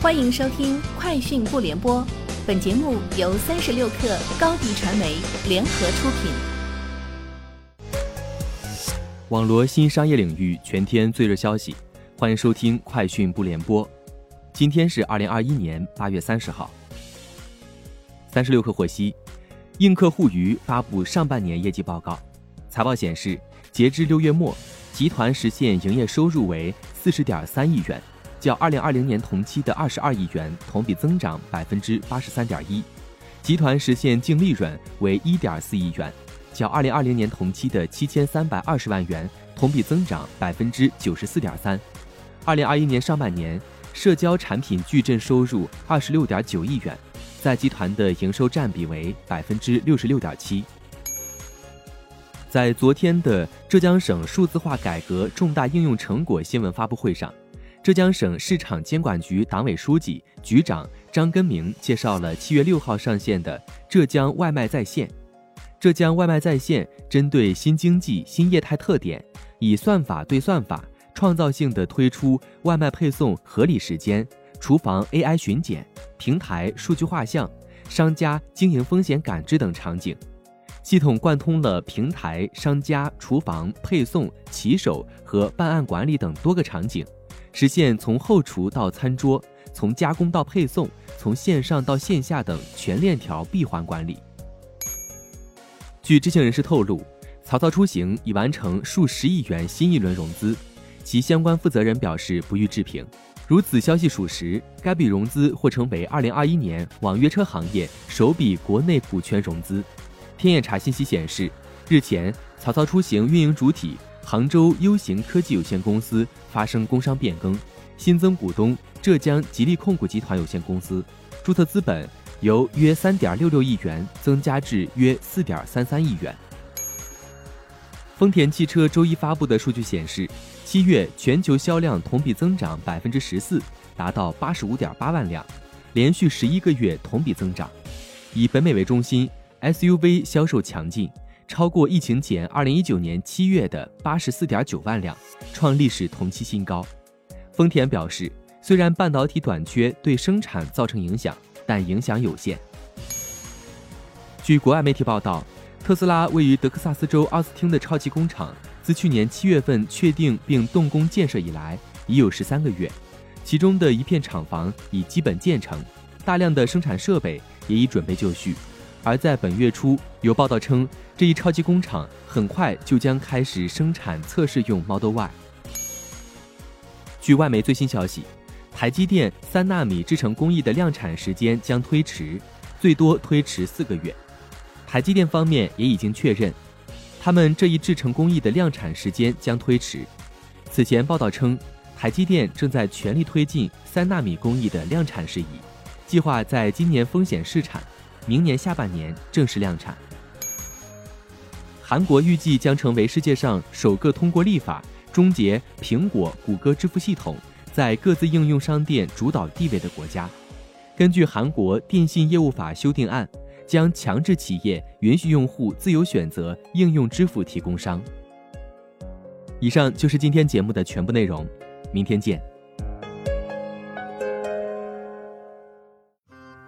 欢迎收听《快讯不联播》，本节目由三十六克高低传媒联合出品。网罗新商业领域全天最热消息，欢迎收听《快讯不联播》。今天是二零二一年八月三十号。三十六克获悉，映客互娱发布上半年业绩报告，财报显示，截至六月末，集团实现营业收入为四十点三亿元。较二零二零年同期的二十二亿元同比增长百分之八十三点一，集团实现净利润为一点四亿元，较二零二零年同期的七千三百二十万元同比增长百分之九十四点三。二零二一年上半年，社交产品矩阵收入二十六点九亿元，在集团的营收占比为百分之六十六点七。在昨天的浙江省数字化改革重大应用成果新闻发布会上。浙江省市场监管局党委书记、局长张根明介绍了七月六号上线的浙江外卖在线。浙江外卖在线针对新经济新业态特点，以算法对算法，创造性的推出外卖配送合理时间、厨房 AI 巡检、平台数据画像、商家经营风险感知等场景，系统贯通了平台、商家、厨房、配送、骑手和办案管理等多个场景。实现从后厨到餐桌，从加工到配送，从线上到线下等全链条闭环管理。据知情人士透露，曹操出行已完成数十亿元新一轮融资，其相关负责人表示不予置评。如此消息属实，该笔融资或成为2021年网约车行业首笔国内股权融资。天眼查信息显示，日前曹操出行运营主体。杭州优行科技有限公司发生工商变更，新增股东浙江吉利控股集团有限公司，注册资本由约三点六六亿元增加至约四点三三亿元。丰田汽车周一发布的数据显示，七月全球销量同比增长百分之十四，达到八十五点八万辆，连续十一个月同比增长。以北美为中心，SUV 销售强劲。超过疫情前二零一九年七月的八十四点九万辆，创历史同期新高。丰田表示，虽然半导体短缺对生产造成影响，但影响有限。据国外媒体报道，特斯拉位于德克萨斯州奥斯汀的超级工厂，自去年七月份确定并动工建设以来，已有十三个月，其中的一片厂房已基本建成，大量的生产设备也已准备就绪。而在本月初，有报道称，这一超级工厂很快就将开始生产测试用 Model Y。据外媒最新消息，台积电三纳米制程工艺的量产时间将推迟，最多推迟四个月。台积电方面也已经确认，他们这一制程工艺的量产时间将推迟。此前报道称，台积电正在全力推进三纳米工艺的量产事宜，计划在今年风险试产。明年下半年正式量产。韩国预计将成为世界上首个通过立法终结苹果、谷歌支付系统在各自应用商店主导地位的国家。根据韩国电信业务法修订案，将强制企业允许用户自由选择应用支付提供商。以上就是今天节目的全部内容，明天见。